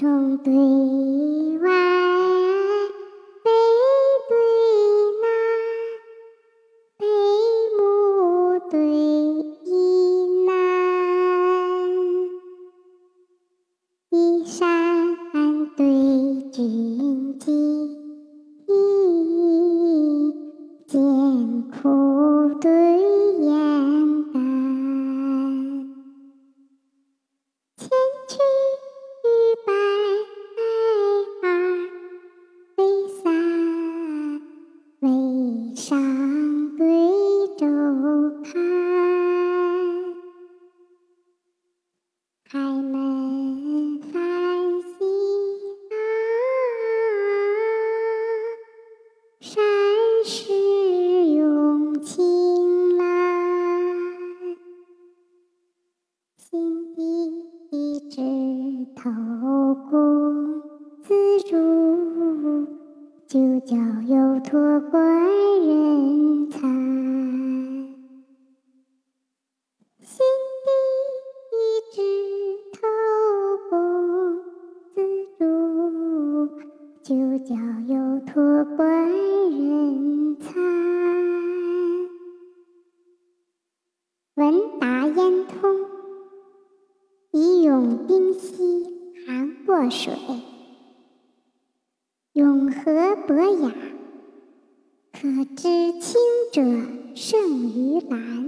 中对外，北对南，北木对以南，依山对峻岭，艰苦。心底枝头公自如，就叫有托关。就叫有托官人才，文达，以咏丁溪寒过水，永和伯雅，可知清者胜于蓝。